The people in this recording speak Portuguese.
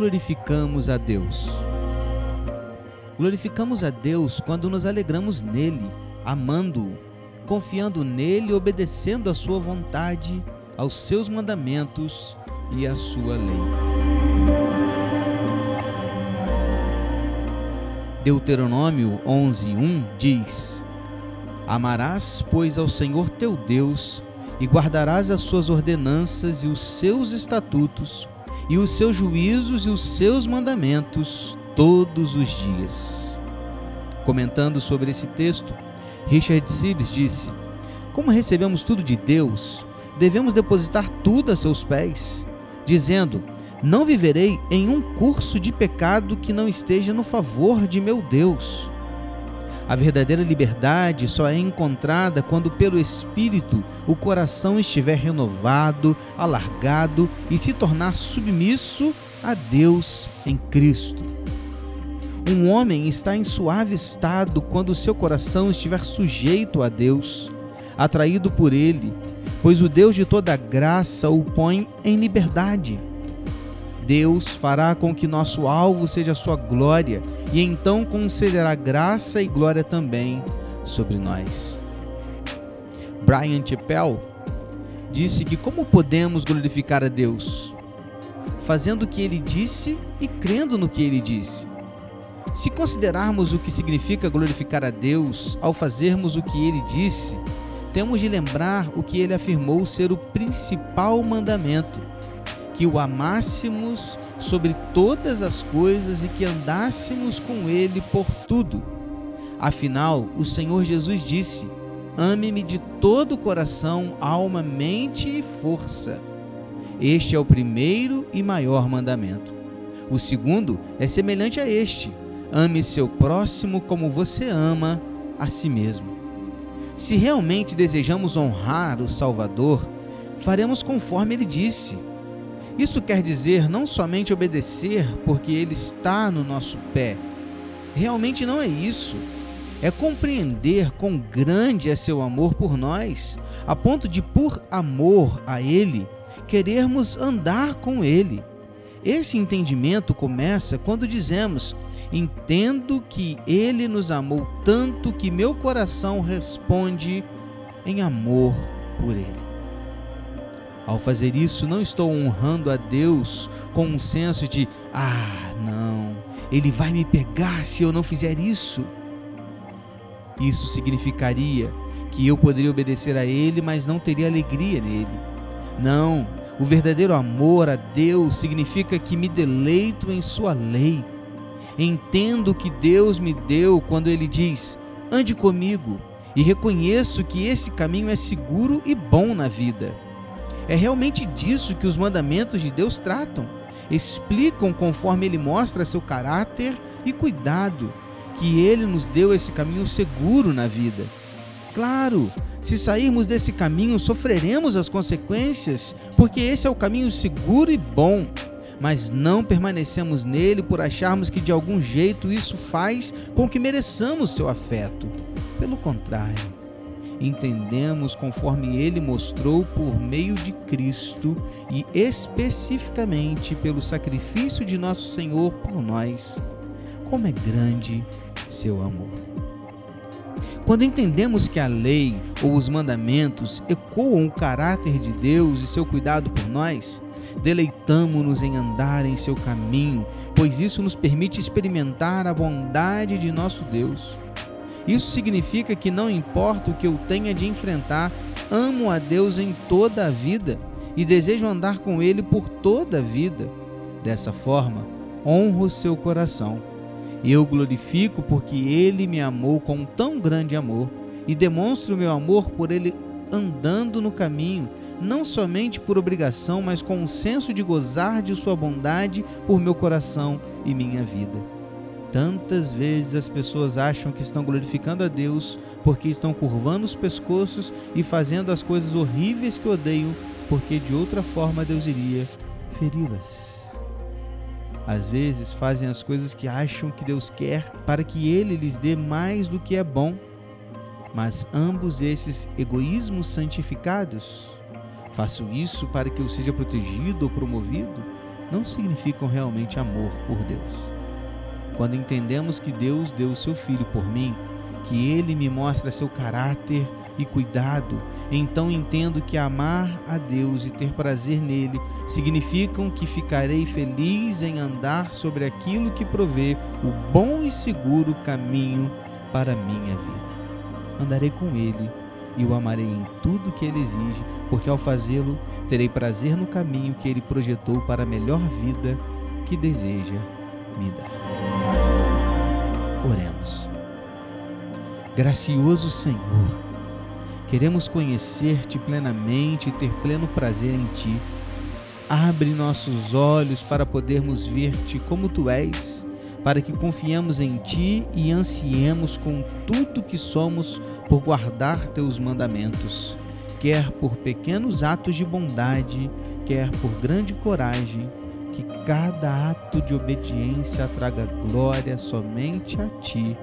glorificamos a Deus? Glorificamos a Deus quando nos alegramos nele, amando-o, confiando nele obedecendo à sua vontade, aos seus mandamentos e à sua lei. Deuteronômio 11:1 diz: Amarás, pois, ao Senhor teu Deus e guardarás as suas ordenanças e os seus estatutos e os seus juízos e os seus mandamentos todos os dias. Comentando sobre esse texto, Richard Sibbs disse: Como recebemos tudo de Deus, devemos depositar tudo a seus pés, dizendo: Não viverei em um curso de pecado que não esteja no favor de meu Deus. A verdadeira liberdade só é encontrada quando, pelo Espírito, o coração estiver renovado, alargado e se tornar submisso a Deus em Cristo. Um homem está em suave estado quando seu coração estiver sujeito a Deus, atraído por Ele, pois o Deus de toda graça o põe em liberdade. Deus fará com que nosso alvo seja a sua glória e então concederá graça e glória também sobre nós. Brian Chappell disse que como podemos glorificar a Deus? Fazendo o que ele disse e crendo no que ele disse. Se considerarmos o que significa glorificar a Deus ao fazermos o que ele disse, temos de lembrar o que ele afirmou ser o principal mandamento que o amássemos sobre todas as coisas e que andássemos com ele por tudo. Afinal, o Senhor Jesus disse: Ame-me de todo o coração, alma, mente e força. Este é o primeiro e maior mandamento. O segundo é semelhante a este: ame seu próximo como você ama a si mesmo. Se realmente desejamos honrar o Salvador, faremos conforme ele disse isso quer dizer não somente obedecer porque Ele está no nosso pé. Realmente não é isso. É compreender quão grande é seu amor por nós, a ponto de, por amor a Ele, querermos andar com Ele. Esse entendimento começa quando dizemos: Entendo que Ele nos amou tanto que meu coração responde em amor por Ele. Ao fazer isso, não estou honrando a Deus com um senso de: ah, não, Ele vai me pegar se eu não fizer isso. Isso significaria que eu poderia obedecer a Ele, mas não teria alegria nele. Não, o verdadeiro amor a Deus significa que me deleito em Sua lei. Entendo que Deus me deu quando Ele diz: ande comigo, e reconheço que esse caminho é seguro e bom na vida. É realmente disso que os mandamentos de Deus tratam. Explicam conforme ele mostra seu caráter e cuidado, que ele nos deu esse caminho seguro na vida. Claro, se sairmos desse caminho, sofreremos as consequências, porque esse é o caminho seguro e bom. Mas não permanecemos nele por acharmos que de algum jeito isso faz com que mereçamos seu afeto. Pelo contrário, entendemos conforme ele mostrou por meio de Cristo e especificamente pelo sacrifício de nosso Senhor por nós. Como é grande seu amor. Quando entendemos que a lei ou os mandamentos ecoam o caráter de Deus e seu cuidado por nós, deleitamo-nos em andar em seu caminho, pois isso nos permite experimentar a bondade de nosso Deus. Isso significa que não importa o que eu tenha de enfrentar, amo a Deus em toda a vida e desejo andar com Ele por toda a vida. Dessa forma, honro seu coração. Eu glorifico porque Ele me amou com tão grande amor e demonstro meu amor por Ele andando no caminho, não somente por obrigação, mas com um senso de gozar de Sua bondade por meu coração e minha vida. Tantas vezes as pessoas acham que estão glorificando a Deus porque estão curvando os pescoços e fazendo as coisas horríveis que odeiam, porque de outra forma Deus iria feri-las. Às vezes fazem as coisas que acham que Deus quer para que Ele lhes dê mais do que é bom. Mas ambos esses egoísmos santificados, faço isso para que eu seja protegido ou promovido? não significam realmente amor por Deus. Quando entendemos que Deus deu o seu Filho por mim, que ele me mostra seu caráter e cuidado, então entendo que amar a Deus e ter prazer nele significam que ficarei feliz em andar sobre aquilo que provê o bom e seguro caminho para minha vida. Andarei com ele e o amarei em tudo que ele exige, porque ao fazê-lo terei prazer no caminho que ele projetou para a melhor vida que deseja me dar. Oremos. Gracioso Senhor, queremos conhecer-te plenamente e ter pleno prazer em ti. Abre nossos olhos para podermos ver-te como tu és, para que confiemos em ti e ansiemos com tudo que somos por guardar teus mandamentos, quer por pequenos atos de bondade, quer por grande coragem, que cada ato de obediência traga glória somente a ti